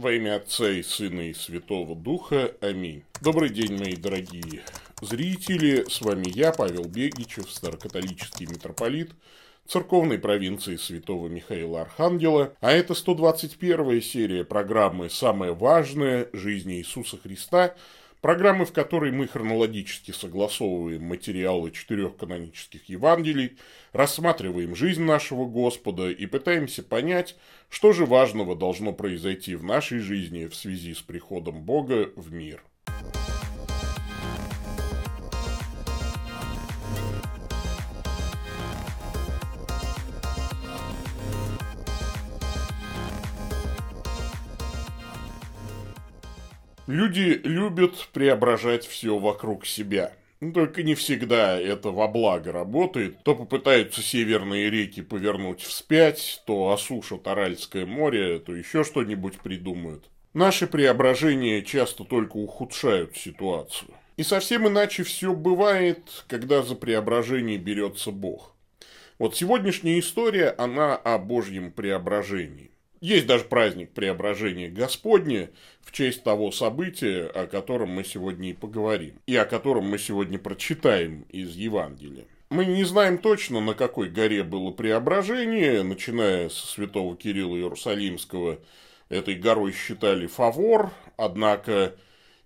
Во имя Отца и Сына и Святого Духа. Аминь. Добрый день, мои дорогие зрители. С вами я, Павел Бегичев, старокатолический митрополит церковной провинции Святого Михаила Архангела. А это 121 серия программы «Самое важное. Жизни Иисуса Христа», программы, в которой мы хронологически согласовываем материалы четырех канонических Евангелий, рассматриваем жизнь нашего Господа и пытаемся понять, что же важного должно произойти в нашей жизни в связи с приходом Бога в мир. Люди любят преображать все вокруг себя. Только не всегда это во благо работает. То попытаются северные реки повернуть вспять, то осушат Аральское море, то еще что-нибудь придумают. Наши преображения часто только ухудшают ситуацию. И совсем иначе все бывает, когда за преображение берется Бог. Вот сегодняшняя история, она о Божьем преображении. Есть даже праздник Преображения Господня в честь того события, о котором мы сегодня и поговорим, и о котором мы сегодня прочитаем из Евангелия. Мы не знаем точно, на какой горе было преображение, начиная со святого Кирилла Иерусалимского, этой горой считали Фавор, однако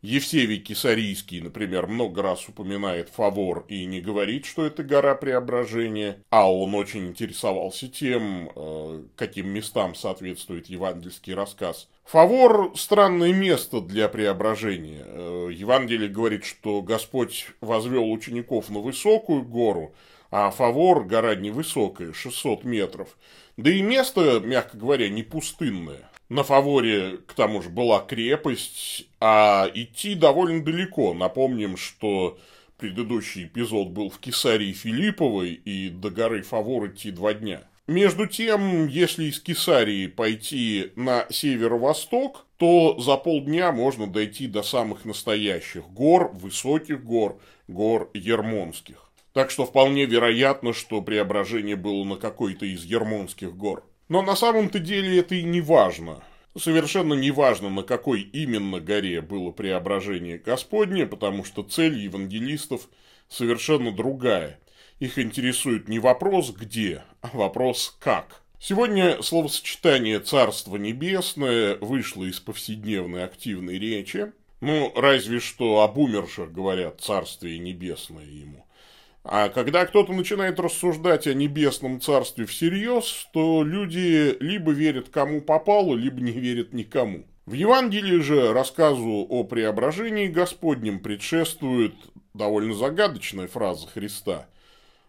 Евсевий Кисарийский, например, много раз упоминает Фавор и не говорит, что это гора Преображения, а он очень интересовался тем, э, каким местам соответствует евангельский рассказ. Фавор – странное место для преображения. Э, Евангелие говорит, что Господь возвел учеников на высокую гору, а Фавор – гора невысокая, 600 метров. Да и место, мягко говоря, не пустынное. На Фаворе, к тому же, была крепость, а идти довольно далеко. Напомним, что предыдущий эпизод был в Кесарии Филипповой, и до горы Фавор идти два дня. Между тем, если из Кесарии пойти на северо-восток, то за полдня можно дойти до самых настоящих гор, высоких гор, гор Ермонских. Так что вполне вероятно, что преображение было на какой-то из Ермонских гор. Но на самом-то деле это и не важно. Совершенно не важно, на какой именно горе было преображение Господне, потому что цель евангелистов совершенно другая. Их интересует не вопрос «где», а вопрос «как». Сегодня словосочетание «Царство небесное» вышло из повседневной активной речи. Ну, разве что об умерших говорят «Царствие небесное» ему. А когда кто-то начинает рассуждать о небесном царстве всерьез, то люди либо верят кому попало, либо не верят никому. В Евангелии же рассказу о преображении Господнем предшествует довольно загадочная фраза Христа.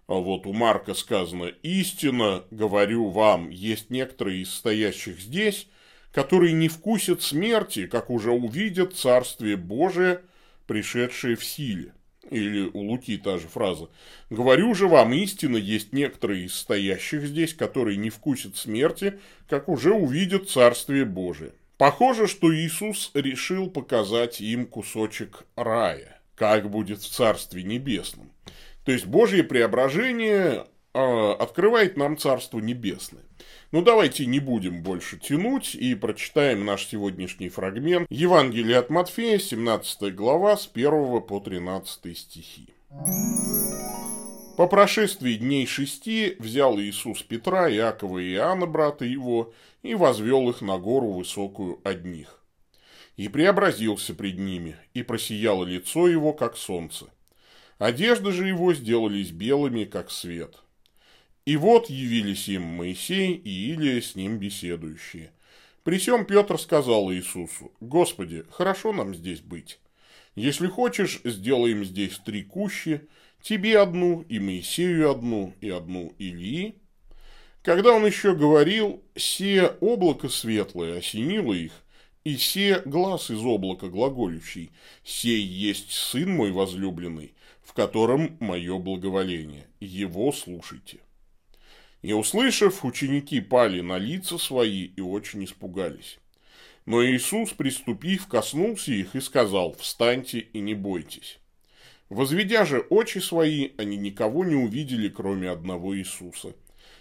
А вот у Марка сказано «Истинно, говорю вам, есть некоторые из стоящих здесь, которые не вкусят смерти, как уже увидят Царствие Божие, пришедшее в силе». Или у Луки та же фраза. «Говорю же вам, истинно есть некоторые из стоящих здесь, которые не вкусят смерти, как уже увидят Царствие Божие». Похоже, что Иисус решил показать им кусочек рая, как будет в Царстве Небесном. То есть Божье преображение э, открывает нам Царство Небесное. Ну, давайте не будем больше тянуть и прочитаем наш сегодняшний фрагмент. Евангелие от Матфея, 17 глава, с 1 по 13 стихи. По прошествии дней шести взял Иисус Петра, Иакова и Иоанна, брата его, и возвел их на гору высокую одних. И преобразился пред ними, и просияло лицо его, как солнце. Одежды же его сделались белыми, как свет. И вот явились им Моисей и Илия с ним беседующие. При сем Петр сказал Иисусу, «Господи, хорошо нам здесь быть. Если хочешь, сделаем здесь три кущи, тебе одну, и Моисею одну, и одну Илии». Когда он еще говорил, «Се облако светлое осенило их, и се глаз из облака глаголющий, сей есть сын мой возлюбленный, в котором мое благоволение, его слушайте». И услышав, ученики пали на лица свои и очень испугались. Но Иисус, приступив, коснулся их и сказал, «Встаньте и не бойтесь». Возведя же очи свои, они никого не увидели, кроме одного Иисуса.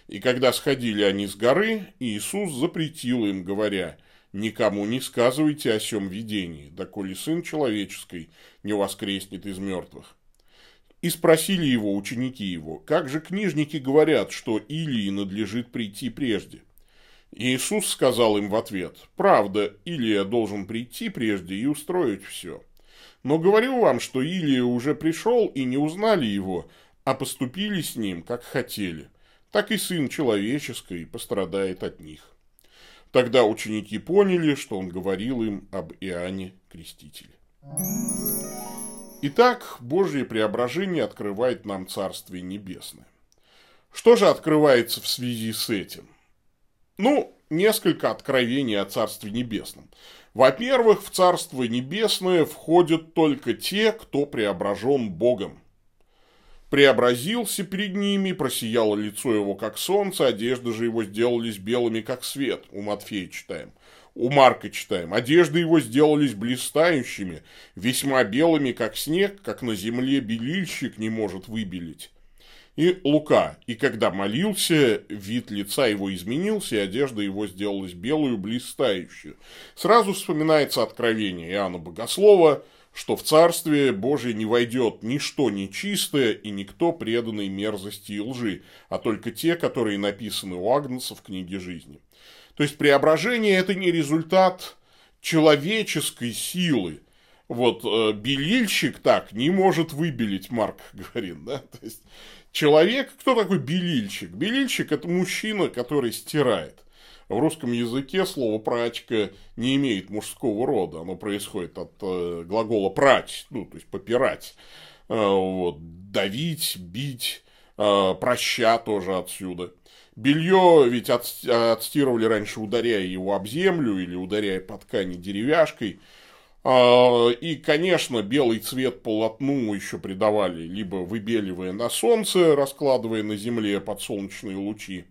И когда сходили они с горы, Иисус запретил им, говоря, никому не сказывайте о сем видении, доколе сын человеческий не воскреснет из мертвых. И спросили его ученики его, как же книжники говорят, что Илии надлежит прийти прежде? Иисус сказал им в ответ, правда, Илия должен прийти прежде и устроить все. Но говорю вам, что Илия уже пришел и не узнали его, а поступили с ним, как хотели. Так и сын человеческий пострадает от них. Тогда ученики поняли, что он говорил им об Иоанне Крестителе. Итак, Божье преображение открывает нам Царствие Небесное. Что же открывается в связи с этим? Ну, несколько откровений о Царстве Небесном. Во-первых, в Царство Небесное входят только те, кто преображен Богом преобразился перед ними, просияло лицо его, как солнце, одежды же его сделались белыми, как свет. У Матфея читаем. У Марка читаем. Одежды его сделались блистающими, весьма белыми, как снег, как на земле белильщик не может выбелить. И Лука. И когда молился, вид лица его изменился, и одежда его сделалась белую, блистающую. Сразу вспоминается откровение Иоанна Богослова – что в Царствие Божие не войдет ничто нечистое и никто преданный мерзости и лжи, а только те, которые написаны у Агнца в книге жизни. То есть преображение – это не результат человеческой силы. Вот э, белильщик так не может выбелить, Марк говорит, да? То есть человек, кто такой белильщик? Белильщик – это мужчина, который стирает. В русском языке слово «прачка» не имеет мужского рода. Оно происходит от э, глагола «прать», ну, то есть «попирать». Э, вот, давить, бить, э, проща тоже отсюда. Белье ведь от, отстирывали раньше, ударяя его об землю или ударяя по ткани деревяшкой. И, конечно, белый цвет полотну еще придавали, либо выбеливая на солнце, раскладывая на земле под солнечные лучи,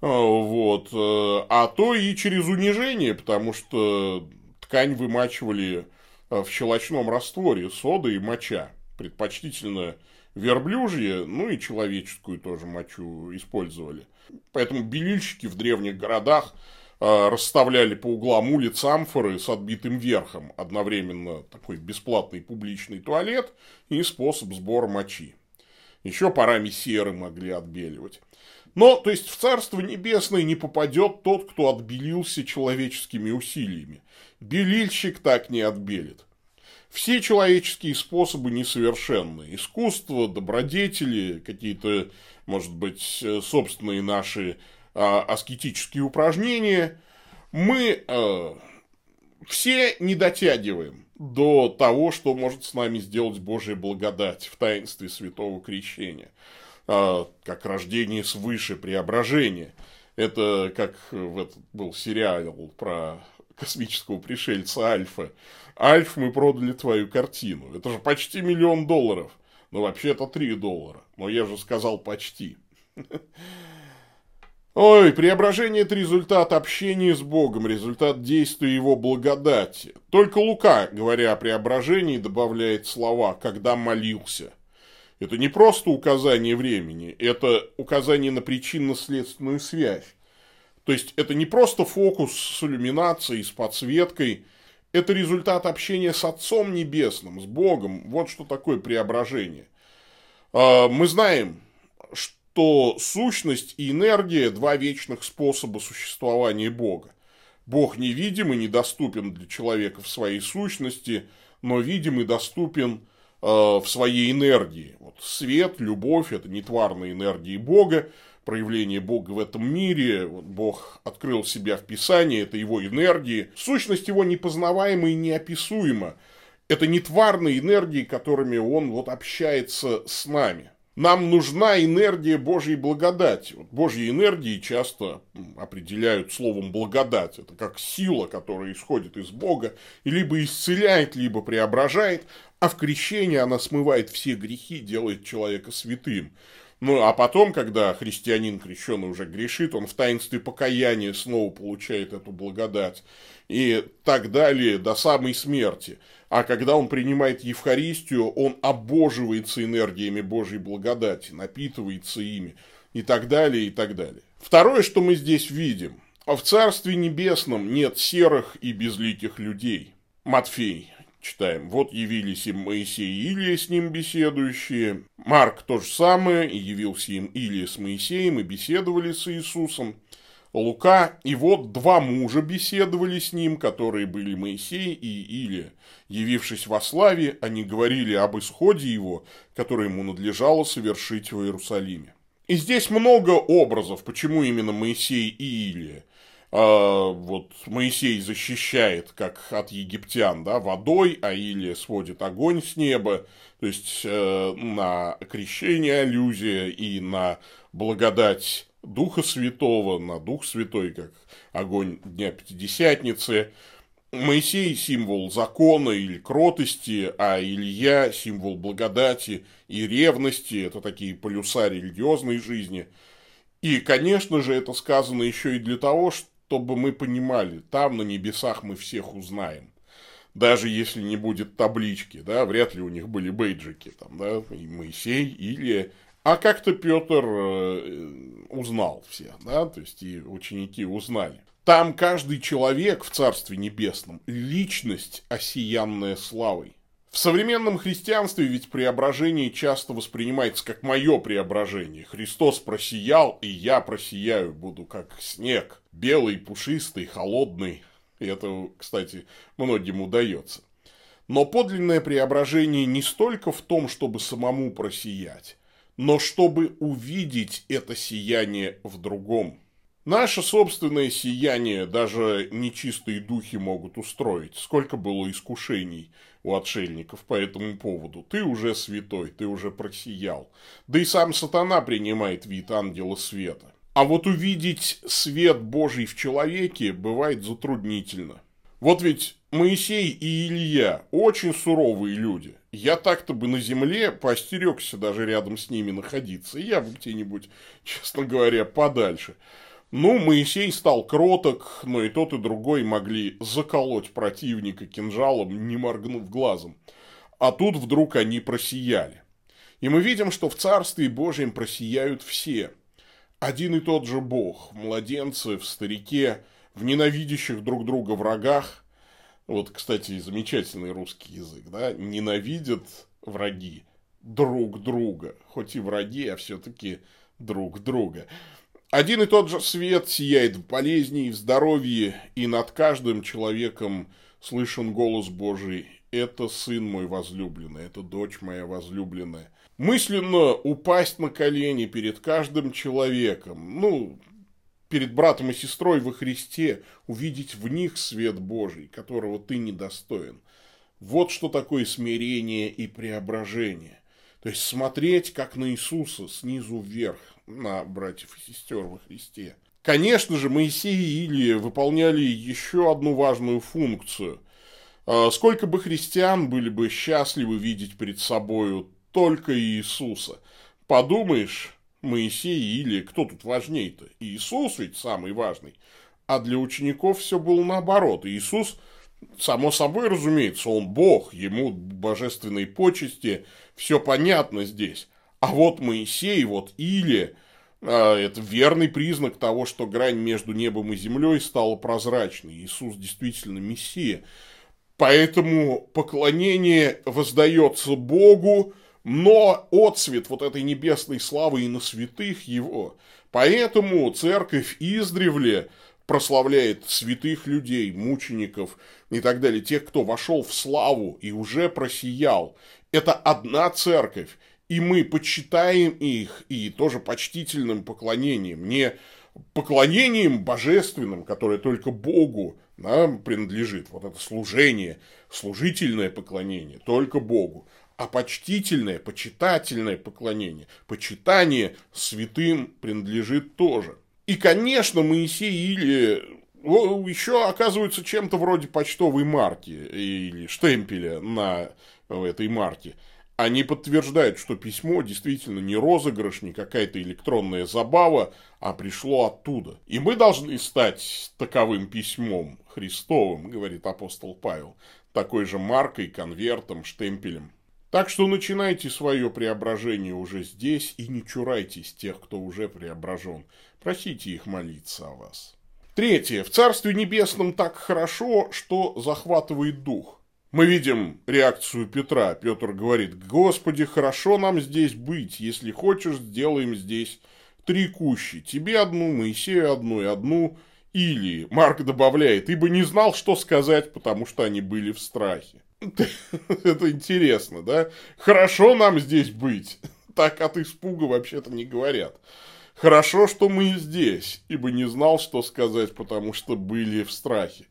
а, вот. Э, а то и через унижение, потому что ткань вымачивали э, в щелочном растворе сода и моча. Предпочтительно верблюжье, ну и человеческую тоже мочу использовали. Поэтому белильщики в древних городах э, расставляли по углам улиц амфоры с отбитым верхом. Одновременно такой бесплатный публичный туалет и способ сбора мочи. Еще парами серы могли отбеливать. Но, то есть, в Царство Небесное не попадет тот, кто отбелился человеческими усилиями. Белильщик так не отбелит. Все человеческие способы несовершенны. Искусство, добродетели, какие-то, может быть, собственные наши а, аскетические упражнения. Мы а, все не дотягиваем до того, что может с нами сделать Божья благодать в таинстве святого крещения. А, как рождение свыше, преображение. Это как в этот был сериал про космического пришельца Альфа. Альф, мы продали твою картину. Это же почти миллион долларов. Ну, вообще это 3 доллара. Но я же сказал почти. Ой, преображение – это результат общения с Богом, результат действия Его благодати. Только Лука, говоря о преображении, добавляет слова «когда молился». Это не просто указание времени, это указание на причинно-следственную связь. То есть это не просто фокус с иллюминацией, с подсветкой, это результат общения с Отцом Небесным, с Богом. Вот что такое преображение. А, мы знаем, что сущность и энергия – два вечных способа существования Бога. Бог невидим и недоступен для человека в своей сущности, но видим и доступен Э, в своей энергии. Вот свет, любовь – это нетварные энергии Бога, проявление Бога в этом мире. Бог открыл себя в Писании, это его энергии. Сущность его непознаваема и неописуема. Это нетварные энергии, которыми он вот общается с нами. Нам нужна энергия Божьей благодати. Вот Божьи энергии часто определяют словом благодать. Это как сила, которая исходит из Бога и либо исцеляет, либо преображает, а в крещении она смывает все грехи, делает человека святым. Ну, а потом, когда христианин крещенный уже грешит, он в таинстве покаяния снова получает эту благодать. И так далее до самой смерти. А когда он принимает Евхаристию, он обоживается энергиями Божьей благодати, напитывается ими. И так далее, и так далее. Второе, что мы здесь видим. А в Царстве Небесном нет серых и безликих людей. Матфей, читаем. Вот явились им Моисей и Илия с ним беседующие. Марк то же самое, явился им Илия с Моисеем и беседовали с Иисусом. Лука, и вот два мужа беседовали с ним, которые были Моисей и Илия. Явившись во славе, они говорили об исходе его, который ему надлежало совершить в Иерусалиме. И здесь много образов, почему именно Моисей и Илия. А, вот Моисей защищает, как от египтян, да, водой, а Илия сводит огонь с неба, то есть э, на крещение аллюзия и на благодать Духа Святого, на Дух Святой, как огонь Дня Пятидесятницы. Моисей – символ закона или кротости, а Илья – символ благодати и ревности. Это такие полюса религиозной жизни. И, конечно же, это сказано еще и для того, чтобы мы понимали, там на небесах мы всех узнаем. Даже если не будет таблички, да, вряд ли у них были бейджики, там, да, и Моисей, или а как-то Петр э, узнал всех, да, то есть и ученики узнали. Там каждый человек в Царстве Небесном – личность, осиянная славой. В современном христианстве ведь преображение часто воспринимается как мое преображение. Христос просиял, и я просияю, буду как снег. Белый, пушистый, холодный. И это, кстати, многим удается. Но подлинное преображение не столько в том, чтобы самому просиять, но чтобы увидеть это сияние в другом. Наше собственное сияние даже нечистые духи могут устроить. Сколько было искушений у отшельников по этому поводу. Ты уже святой, ты уже просиял. Да и сам сатана принимает вид ангела света. А вот увидеть свет Божий в человеке бывает затруднительно. Вот ведь Моисей и Илья очень суровые люди. Я так-то бы на земле поостерегся даже рядом с ними находиться. Я бы где-нибудь, честно говоря, подальше. Ну, Моисей стал кроток, но и тот, и другой могли заколоть противника кинжалом, не моргнув глазом. А тут вдруг они просияли. И мы видим, что в Царстве Божьем просияют все. Один и тот же Бог, младенцы в старике, в ненавидящих друг друга врагах – вот, кстати, замечательный русский язык, да, ненавидят враги друг друга, хоть и враги, а все-таки друг друга. Один и тот же свет сияет в болезни и в здоровье, и над каждым человеком слышен голос Божий «Это сын мой возлюбленный, это дочь моя возлюбленная». Мысленно упасть на колени перед каждым человеком, ну, перед братом и сестрой во Христе, увидеть в них свет Божий, которого ты недостоин. Вот что такое смирение и преображение. То есть смотреть как на Иисуса снизу вверх, на братьев и сестер во Христе. Конечно же, Моисей и Илия выполняли еще одну важную функцию. А, сколько бы христиан были бы счастливы видеть перед собою только Иисуса. Подумаешь, Моисей или кто тут важней-то? Иисус ведь самый важный. А для учеников все было наоборот. Иисус, само собой разумеется, он Бог, ему божественные почести, все понятно здесь. А вот Моисей, вот Илия, а, это верный признак того, что грань между небом и землей стала прозрачной. Иисус действительно Мессия. Поэтому поклонение воздается Богу, но отцвет вот этой небесной славы и на святых его. Поэтому церковь издревле прославляет святых людей, мучеников и так далее, тех, кто вошел в славу и уже просиял. Это одна церковь, и мы почитаем их и тоже почтительным поклонением, не поклонением божественным, которое только Богу нам принадлежит, вот это служение, служительное поклонение, только Богу, а почтительное, почитательное поклонение, почитание святым принадлежит тоже. И, конечно, Моисей или еще оказывается чем-то вроде почтовой марки или штемпеля на этой марке. Они подтверждают, что письмо действительно не розыгрыш, не какая-то электронная забава, а пришло оттуда. И мы должны стать таковым письмом Христовым, говорит апостол Павел, такой же маркой, конвертом, штемпелем. Так что начинайте свое преображение уже здесь и не чурайтесь тех, кто уже преображен. Просите их молиться о вас. Третье. В Царстве Небесном так хорошо, что захватывает дух. Мы видим реакцию Петра. Петр говорит, Господи, хорошо нам здесь быть. Если хочешь, сделаем здесь три кущи. Тебе одну, Моисею одну и одну. Или, Марк добавляет, ибо не знал, что сказать, потому что они были в страхе. Это интересно, да? Хорошо нам здесь быть. Так от испуга вообще-то не говорят. Хорошо, что мы здесь, ибо не знал, что сказать, потому что были в страхе.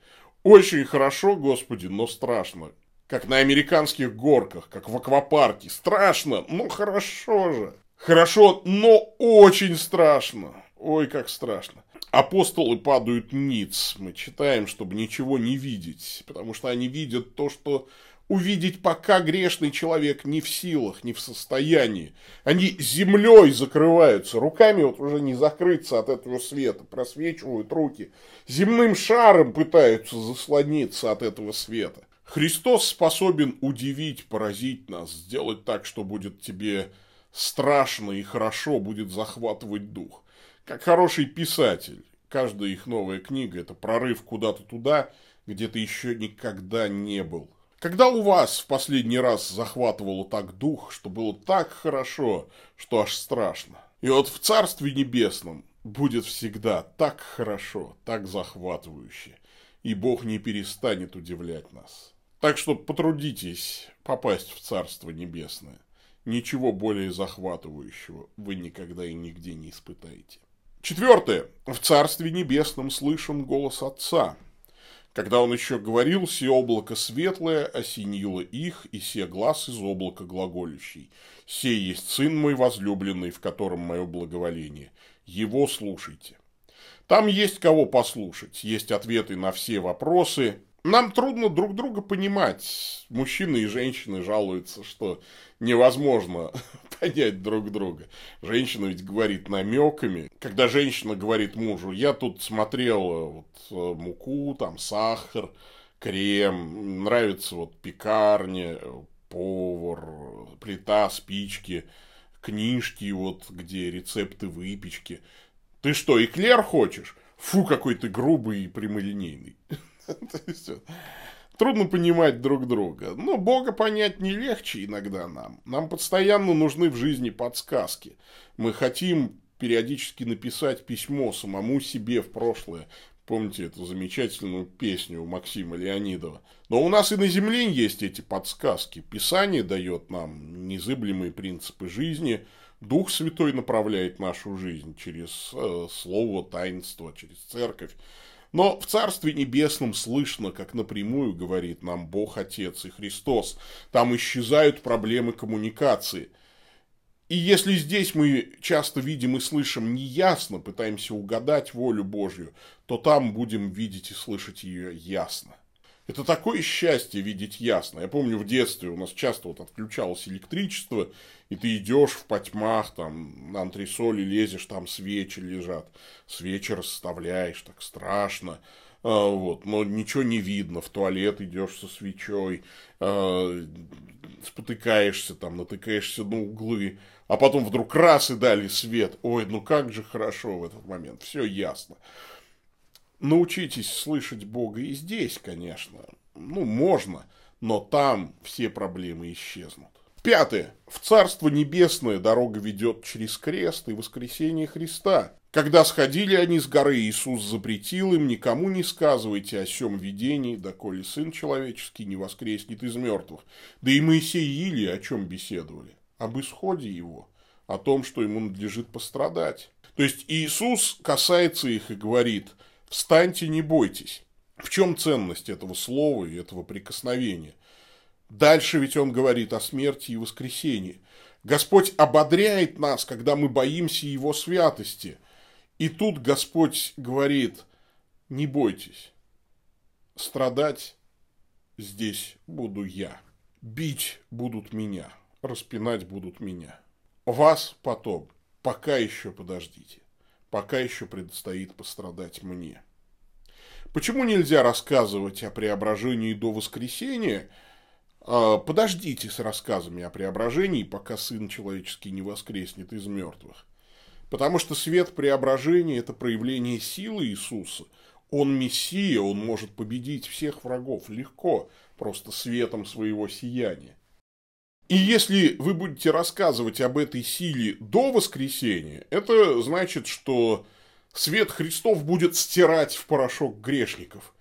Очень хорошо, Господи, но страшно. Как на американских горках, как в аквапарке. Страшно, но хорошо же. Хорошо, но очень страшно. Ой, как страшно. Апостолы падают ниц. Мы читаем, чтобы ничего не видеть. Потому что они видят то, что увидеть пока грешный человек не в силах, не в состоянии. Они землей закрываются, руками вот уже не закрыться от этого света, просвечивают руки, земным шаром пытаются заслониться от этого света. Христос способен удивить, поразить нас, сделать так, что будет тебе страшно и хорошо, будет захватывать дух. Как хороший писатель. Каждая их новая книга – это прорыв куда-то туда, где ты еще никогда не был. Когда у вас в последний раз захватывало так дух, что было так хорошо, что аж страшно? И вот в Царстве Небесном будет всегда так хорошо, так захватывающе, и Бог не перестанет удивлять нас. Так что потрудитесь попасть в Царство Небесное. Ничего более захватывающего вы никогда и нигде не испытаете. Четвертое. В Царстве Небесном слышен голос Отца – когда он еще говорил, «Се облако светлое осенило их, и се глаз из облака глаголющий. Сей есть сын мой возлюбленный, в котором мое благоволение. Его слушайте». Там есть кого послушать, есть ответы на все вопросы, нам трудно друг друга понимать. Мужчины и женщины жалуются, что невозможно понять друг друга. Женщина ведь говорит намеками. Когда женщина говорит мужу, я тут смотрел вот, э, муку, там сахар, крем, нравится вот пекарня, повар, плита, спички, книжки, вот где рецепты выпечки. Ты что, эклер хочешь? Фу, какой ты грубый и прямолинейный. Трудно понимать друг друга. Но Бога понять не легче иногда нам. Нам постоянно нужны в жизни подсказки. Мы хотим периодически написать письмо самому себе в прошлое. Помните эту замечательную песню у Максима Леонидова? Но у нас и на земле есть эти подсказки. Писание дает нам незыблемые принципы жизни. Дух Святой направляет нашу жизнь через э, слово, таинство, через церковь. Но в Царстве Небесном слышно, как напрямую говорит нам Бог Отец и Христос. Там исчезают проблемы коммуникации. И если здесь мы часто видим и слышим неясно, пытаемся угадать волю Божью, то там будем видеть и слышать ее ясно. Это такое счастье видеть ясно. Я помню в детстве у нас часто вот отключалось электричество, и ты идешь в потьмах, там на антресоли лезешь, там свечи лежат, свечи расставляешь, так страшно. А, вот, но ничего не видно, в туалет идешь со свечой, а, спотыкаешься там, натыкаешься на углы, а потом вдруг раз и дали свет. Ой, ну как же хорошо в этот момент, все ясно. Научитесь слышать Бога и здесь, конечно. Ну, можно, но там все проблемы исчезнут. Пятое. В Царство Небесное дорога ведет через крест и воскресение Христа. Когда сходили они с горы, Иисус запретил им, никому не сказывайте о сем видении, доколе Сын Человеческий не воскреснет из мертвых. Да и Моисей и Илия о чем беседовали? Об исходе его, о том, что ему надлежит пострадать. То есть Иисус касается их и говорит – Встаньте, не бойтесь. В чем ценность этого слова и этого прикосновения? Дальше ведь он говорит о смерти и воскресении. Господь ободряет нас, когда мы боимся Его святости. И тут Господь говорит, не бойтесь, страдать здесь буду я, бить будут меня, распинать будут меня. Вас потом, пока еще подождите пока еще предстоит пострадать мне. Почему нельзя рассказывать о преображении до воскресения? А, подождите с рассказами о преображении, пока Сын Человеческий не воскреснет из мертвых. Потому что свет преображения – это проявление силы Иисуса. Он мессия, он может победить всех врагов легко, просто светом своего сияния. И если вы будете рассказывать об этой силе до воскресения, это значит, что свет Христов будет стирать в порошок грешников.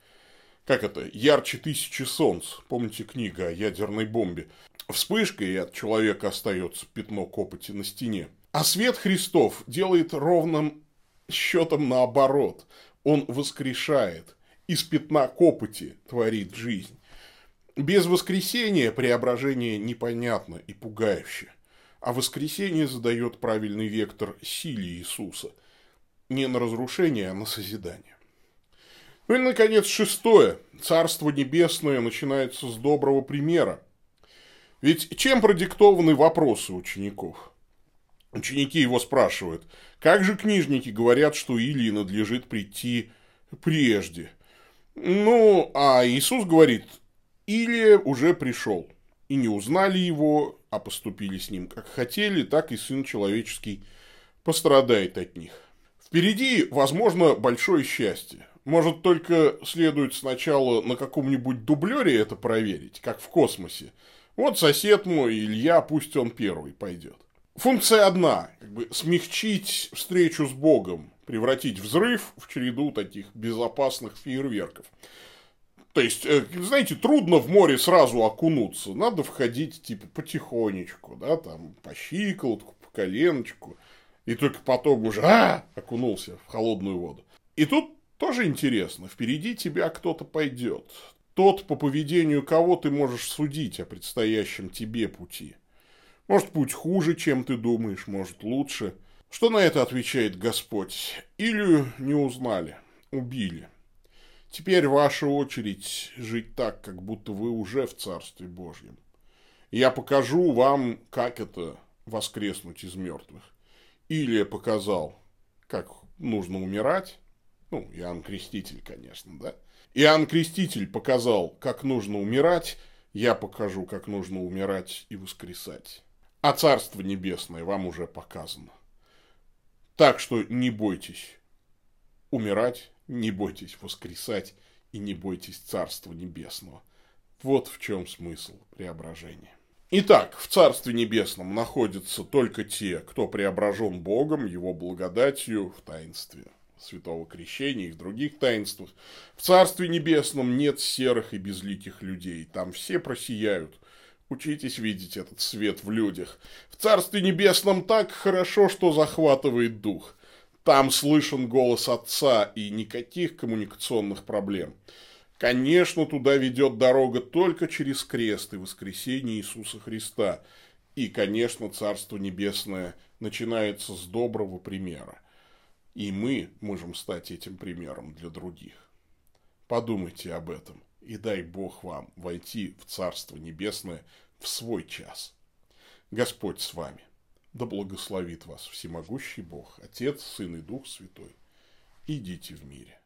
Как это? Ярче тысячи солнц. Помните книга о ядерной бомбе? Вспышкой и от человека остается пятно копоти на стене. А свет Христов делает ровным счетом наоборот. Он воскрешает. Из пятна копоти творит жизнь. Без воскресения преображение непонятно и пугающе. А воскресение задает правильный вектор силе Иисуса. Не на разрушение, а на созидание. Ну и, наконец, шестое. Царство Небесное начинается с доброго примера. Ведь чем продиктованы вопросы учеников? Ученики его спрашивают, как же книжники говорят, что Илии надлежит прийти прежде? Ну, а Иисус говорит, или уже пришел, и не узнали его, а поступили с ним как хотели, так и Сын Человеческий пострадает от них. Впереди, возможно, большое счастье. Может, только следует сначала на каком-нибудь дублере это проверить, как в космосе. Вот сосед мой, Илья, пусть он первый пойдет. Функция одна, как бы смягчить встречу с Богом, превратить взрыв в череду таких безопасных фейерверков. То есть, э, знаете, трудно в море сразу окунуться. Надо входить, типа, потихонечку, да, там, по щиколотку, по коленочку. И только потом уже а, окунулся в холодную воду. И тут тоже интересно. Впереди тебя кто-то пойдет. Тот, по поведению кого ты можешь судить о предстоящем тебе пути. Может, путь хуже, чем ты думаешь, может, лучше. Что на это отвечает Господь? Илью не узнали, убили. Теперь ваша очередь жить так, как будто вы уже в Царстве Божьем. Я покажу вам, как это воскреснуть из мертвых. Или показал, как нужно умирать. Ну, Иоанн Креститель, конечно, да. Иоанн Креститель показал, как нужно умирать. Я покажу, как нужно умирать и воскресать. А Царство Небесное вам уже показано. Так что не бойтесь умирать не бойтесь воскресать и не бойтесь Царства Небесного. Вот в чем смысл преображения. Итак, в Царстве Небесном находятся только те, кто преображен Богом, Его благодатью в таинстве Святого Крещения и в других таинствах. В Царстве Небесном нет серых и безликих людей, там все просияют. Учитесь видеть этот свет в людях. В Царстве Небесном так хорошо, что захватывает дух. Там слышен голос отца и никаких коммуникационных проблем. Конечно, туда ведет дорога только через крест и воскресение Иисуса Христа. И, конечно, Царство Небесное начинается с доброго примера. И мы можем стать этим примером для других. Подумайте об этом, и дай Бог вам войти в Царство Небесное в свой час. Господь с вами. Да благословит вас всемогущий Бог, Отец, Сын и Дух Святой. Идите в мире.